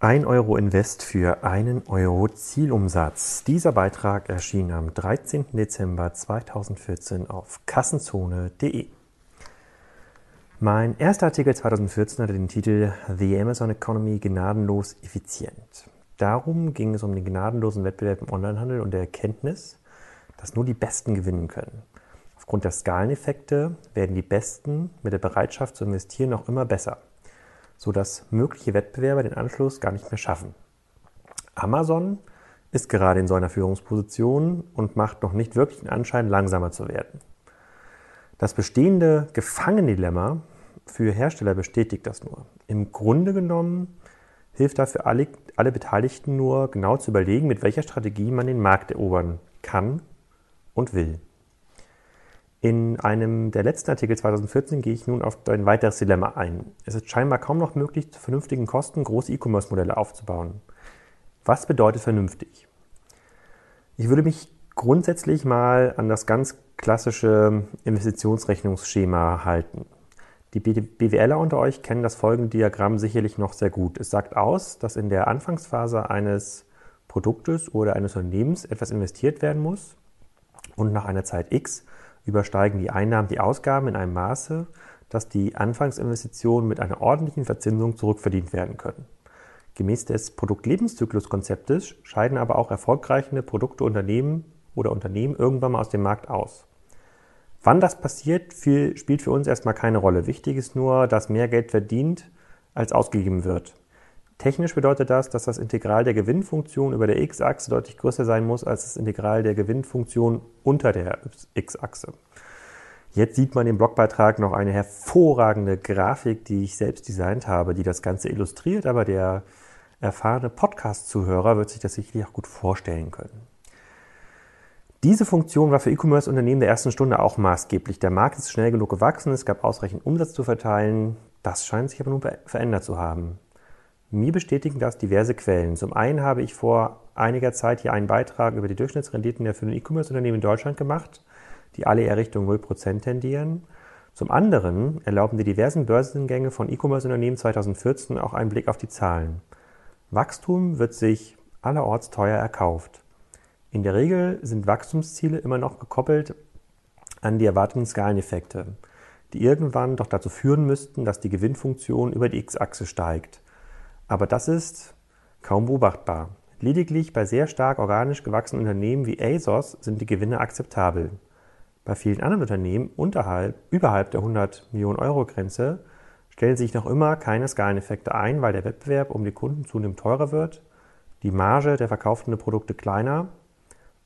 1 Euro Invest für einen Euro Zielumsatz. Dieser Beitrag erschien am 13. Dezember 2014 auf kassenzone.de. Mein erster Artikel 2014 hatte den Titel The Amazon Economy gnadenlos effizient. Darum ging es um den gnadenlosen Wettbewerb im Onlinehandel und der Erkenntnis, dass nur die Besten gewinnen können. Aufgrund der Skaleneffekte werden die Besten mit der Bereitschaft zu investieren noch immer besser sodass mögliche Wettbewerber den Anschluss gar nicht mehr schaffen. Amazon ist gerade in so einer Führungsposition und macht noch nicht wirklich den Anschein, langsamer zu werden. Das bestehende Gefangendilemma für Hersteller bestätigt das nur. Im Grunde genommen hilft dafür alle, alle Beteiligten nur, genau zu überlegen, mit welcher Strategie man den Markt erobern kann und will. In einem der letzten Artikel 2014 gehe ich nun auf ein weiteres Dilemma ein. Es ist scheinbar kaum noch möglich, zu vernünftigen Kosten große E-Commerce-Modelle aufzubauen. Was bedeutet vernünftig? Ich würde mich grundsätzlich mal an das ganz klassische Investitionsrechnungsschema halten. Die BWLer unter euch kennen das folgende Diagramm sicherlich noch sehr gut. Es sagt aus, dass in der Anfangsphase eines Produktes oder eines Unternehmens etwas investiert werden muss und nach einer Zeit X übersteigen die Einnahmen die Ausgaben in einem Maße, dass die Anfangsinvestitionen mit einer ordentlichen Verzinsung zurückverdient werden können. Gemäß des Produktlebenszyklus-Konzeptes scheiden aber auch erfolgreiche Produkte Unternehmen oder Unternehmen irgendwann mal aus dem Markt aus. Wann das passiert, spielt für uns erstmal keine Rolle. Wichtig ist nur, dass mehr Geld verdient als ausgegeben wird. Technisch bedeutet das, dass das Integral der Gewinnfunktion über der x-Achse deutlich größer sein muss als das Integral der Gewinnfunktion unter der x-Achse. Jetzt sieht man im Blogbeitrag noch eine hervorragende Grafik, die ich selbst designt habe, die das Ganze illustriert, aber der erfahrene Podcast-Zuhörer wird sich das sicherlich auch gut vorstellen können. Diese Funktion war für E-Commerce-Unternehmen der ersten Stunde auch maßgeblich. Der Markt ist schnell genug gewachsen, es gab ausreichend Umsatz zu verteilen. Das scheint sich aber nun verändert zu haben. Mir bestätigen das diverse Quellen. Zum einen habe ich vor einiger Zeit hier einen Beitrag über die Durchschnittsrenditen der ein E-Commerce-Unternehmen in Deutschland gemacht, die alle eher Richtung 0% tendieren. Zum anderen erlauben die diversen Börsengänge von E-Commerce-Unternehmen 2014 auch einen Blick auf die Zahlen. Wachstum wird sich allerorts teuer erkauft. In der Regel sind Wachstumsziele immer noch gekoppelt an die erwarteten Skaleneffekte, die irgendwann doch dazu führen müssten, dass die Gewinnfunktion über die X-Achse steigt. Aber das ist kaum beobachtbar. Lediglich bei sehr stark organisch gewachsenen Unternehmen wie ASOS sind die Gewinne akzeptabel. Bei vielen anderen Unternehmen unterhalb, überhalb der 100 Millionen Euro Grenze stellen sich noch immer keine Skaleneffekte ein, weil der Wettbewerb um die Kunden zunehmend teurer wird, die Marge der verkauften Produkte kleiner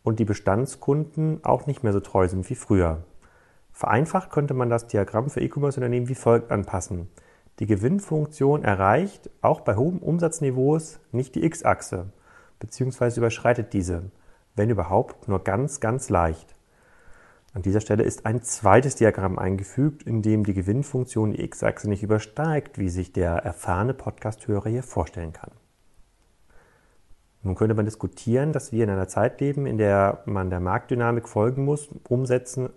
und die Bestandskunden auch nicht mehr so treu sind wie früher. Vereinfacht könnte man das Diagramm für E-Commerce-Unternehmen wie folgt anpassen. Die Gewinnfunktion erreicht auch bei hohen Umsatzniveaus nicht die X-Achse bzw. überschreitet diese, wenn überhaupt nur ganz, ganz leicht. An dieser Stelle ist ein zweites Diagramm eingefügt, in dem die Gewinnfunktion die X-Achse nicht übersteigt, wie sich der erfahrene Podcasthörer hier vorstellen kann. Nun könnte man diskutieren, dass wir in einer Zeit leben, in der man der Marktdynamik folgen muss, Umsätze,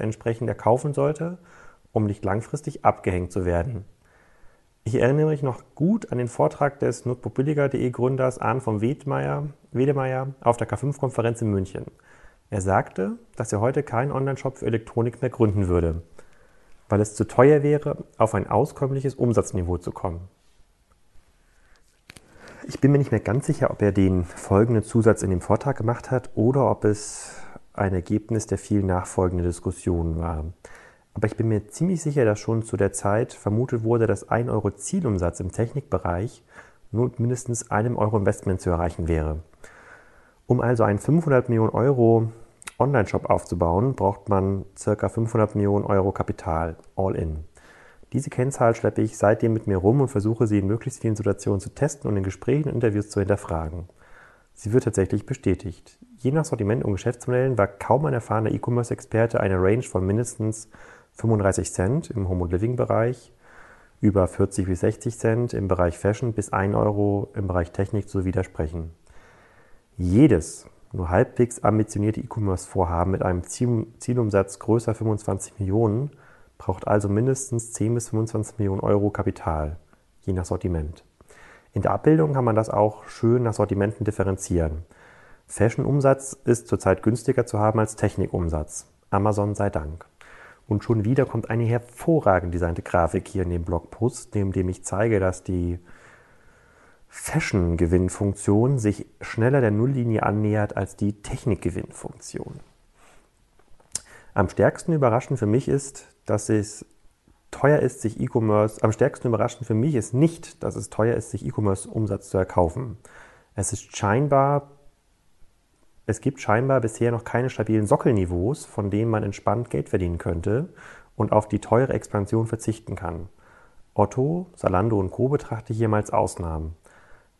entsprechend erkaufen sollte, um nicht langfristig abgehängt zu werden. Ich erinnere mich noch gut an den Vortrag des notebookbilliger.de Gründers Arne von Wedemeyer, Wedemeyer auf der K5-Konferenz in München. Er sagte, dass er heute keinen Online-Shop für Elektronik mehr gründen würde, weil es zu teuer wäre, auf ein auskömmliches Umsatzniveau zu kommen. Ich bin mir nicht mehr ganz sicher, ob er den folgenden Zusatz in dem Vortrag gemacht hat oder ob es ein Ergebnis der vielen nachfolgenden Diskussionen war. Aber ich bin mir ziemlich sicher, dass schon zu der Zeit vermutet wurde, dass 1 Euro Zielumsatz im Technikbereich nur mindestens einem Euro Investment zu erreichen wäre. Um also einen 500 Millionen Euro Online-Shop aufzubauen, braucht man ca. 500 Millionen Euro Kapital, all in. Diese Kennzahl schleppe ich seitdem mit mir rum und versuche sie in möglichst vielen Situationen zu testen und in Gesprächen und Interviews zu hinterfragen. Sie wird tatsächlich bestätigt. Je nach Sortiment und Geschäftsmodellen war kaum ein erfahrener E-Commerce-Experte eine Range von mindestens 35 Cent im Home- und Living-Bereich, über 40 bis 60 Cent im Bereich Fashion bis 1 Euro im Bereich Technik zu widersprechen. Jedes nur halbwegs ambitionierte E-Commerce-Vorhaben mit einem Zielumsatz größer 25 Millionen braucht also mindestens 10 bis 25 Millionen Euro Kapital, je nach Sortiment. In der Abbildung kann man das auch schön nach Sortimenten differenzieren. Fashion-Umsatz ist zurzeit günstiger zu haben als Technikumsatz. Amazon sei Dank. Und schon wieder kommt eine hervorragend designte Grafik hier in dem Blogpost, neben dem ich zeige, dass die Fashion-Gewinnfunktion sich schneller der Nulllinie annähert als die Technik-Gewinnfunktion. Am stärksten überraschend für mich ist, dass es teuer ist, sich E-Commerce, am stärksten überraschend für mich ist nicht, dass es teuer ist, sich E-Commerce-Umsatz zu erkaufen. Es ist scheinbar es gibt scheinbar bisher noch keine stabilen Sockelniveaus, von denen man entspannt Geld verdienen könnte und auf die teure Expansion verzichten kann. Otto, Salando und Co. betrachte hier mal Ausnahmen.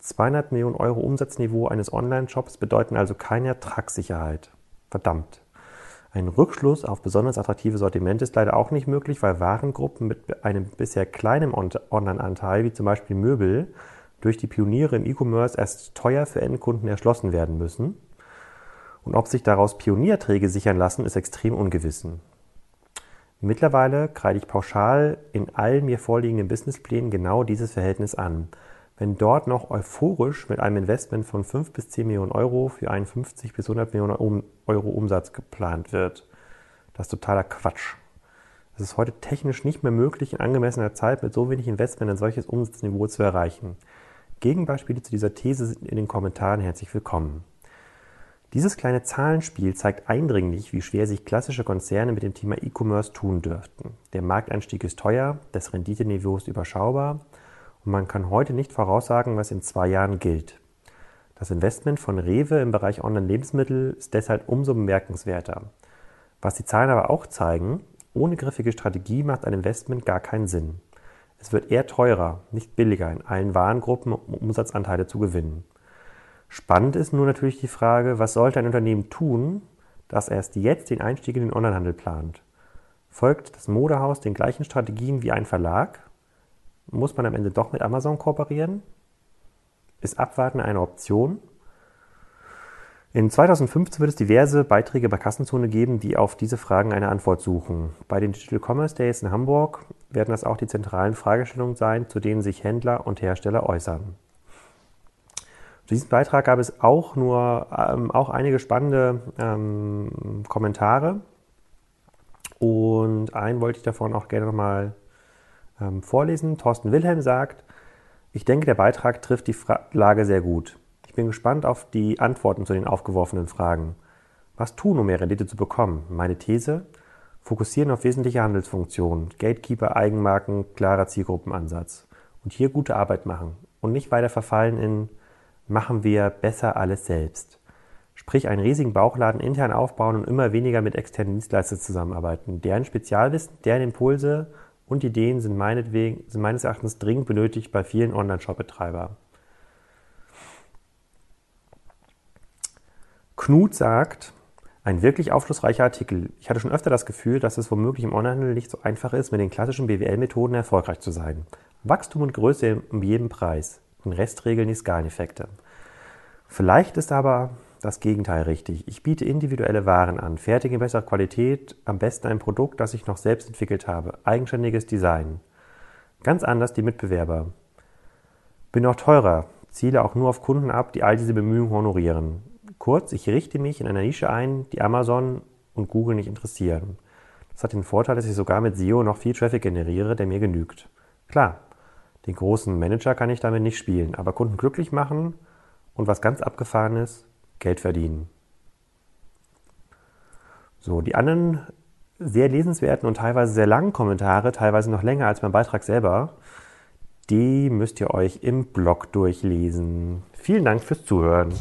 200 Millionen Euro Umsatzniveau eines Online-Shops bedeuten also keine Ertragssicherheit. Verdammt. Ein Rückschluss auf besonders attraktive Sortimente ist leider auch nicht möglich, weil Warengruppen mit einem bisher kleinen Online-Anteil, wie zum Beispiel Möbel, durch die Pioniere im E-Commerce erst teuer für Endkunden erschlossen werden müssen und ob sich daraus Pionierträge sichern lassen, ist extrem ungewiss. Mittlerweile kreide ich pauschal in allen mir vorliegenden Businessplänen genau dieses Verhältnis an. Wenn dort noch euphorisch mit einem Investment von 5 bis 10 Millionen Euro für einen 50 bis 100 Millionen Euro Umsatz geplant wird, das ist totaler Quatsch. Es ist heute technisch nicht mehr möglich, in angemessener Zeit mit so wenig Investment ein solches Umsatzniveau zu erreichen. Gegenbeispiele zu dieser These sind in den Kommentaren herzlich willkommen. Dieses kleine Zahlenspiel zeigt eindringlich, wie schwer sich klassische Konzerne mit dem Thema E-Commerce tun dürften. Der Markteinstieg ist teuer, das Renditeniveau ist überschaubar und man kann heute nicht voraussagen, was in zwei Jahren gilt. Das Investment von Rewe im Bereich Online-Lebensmittel ist deshalb umso bemerkenswerter. Was die Zahlen aber auch zeigen, ohne griffige Strategie macht ein Investment gar keinen Sinn. Es wird eher teurer, nicht billiger, in allen Warengruppen um Umsatzanteile zu gewinnen. Spannend ist nur natürlich die Frage, was sollte ein Unternehmen tun, das erst jetzt den Einstieg in den Onlinehandel plant? Folgt das Modehaus den gleichen Strategien wie ein Verlag? Muss man am Ende doch mit Amazon kooperieren? Ist Abwarten eine Option? In 2015 wird es diverse Beiträge bei Kassenzone geben, die auf diese Fragen eine Antwort suchen. Bei den Digital Commerce Days in Hamburg werden das auch die zentralen Fragestellungen sein, zu denen sich Händler und Hersteller äußern. Zu diesem Beitrag gab es auch nur ähm, auch einige spannende ähm, Kommentare. Und einen wollte ich davon auch gerne nochmal ähm, vorlesen. Thorsten Wilhelm sagt, ich denke, der Beitrag trifft die Fra Lage sehr gut. Ich bin gespannt auf die Antworten zu den aufgeworfenen Fragen. Was tun, um mehr Rendite zu bekommen? Meine These? Fokussieren auf wesentliche Handelsfunktionen, Gatekeeper, Eigenmarken, klarer Zielgruppenansatz. Und hier gute Arbeit machen. Und nicht weiter verfallen in machen wir besser alles selbst. Sprich, einen riesigen Bauchladen intern aufbauen und immer weniger mit externen Dienstleistern zusammenarbeiten. Deren Spezialwissen, deren Impulse und Ideen sind, meinetwegen, sind meines Erachtens dringend benötigt bei vielen Online-Shop-Betreibern. Knut sagt, ein wirklich aufschlussreicher Artikel. Ich hatte schon öfter das Gefühl, dass es womöglich im Onlinehandel nicht so einfach ist, mit den klassischen BWL-Methoden erfolgreich zu sein. Wachstum und Größe um jeden Preis. Den Rest regeln die Skaleneffekte. Vielleicht ist aber das Gegenteil richtig. Ich biete individuelle Waren an, fertige in besserer Qualität, am besten ein Produkt, das ich noch selbst entwickelt habe, eigenständiges Design. Ganz anders die Mitbewerber. Bin auch teurer, ziele auch nur auf Kunden ab, die all diese Bemühungen honorieren. Kurz, ich richte mich in einer Nische ein, die Amazon und Google nicht interessieren. Das hat den Vorteil, dass ich sogar mit SEO noch viel Traffic generiere, der mir genügt. Klar, den großen Manager kann ich damit nicht spielen, aber Kunden glücklich machen und was ganz abgefahren ist, Geld verdienen. So, die anderen sehr lesenswerten und teilweise sehr langen Kommentare, teilweise noch länger als mein Beitrag selber, die müsst ihr euch im Blog durchlesen. Vielen Dank fürs Zuhören.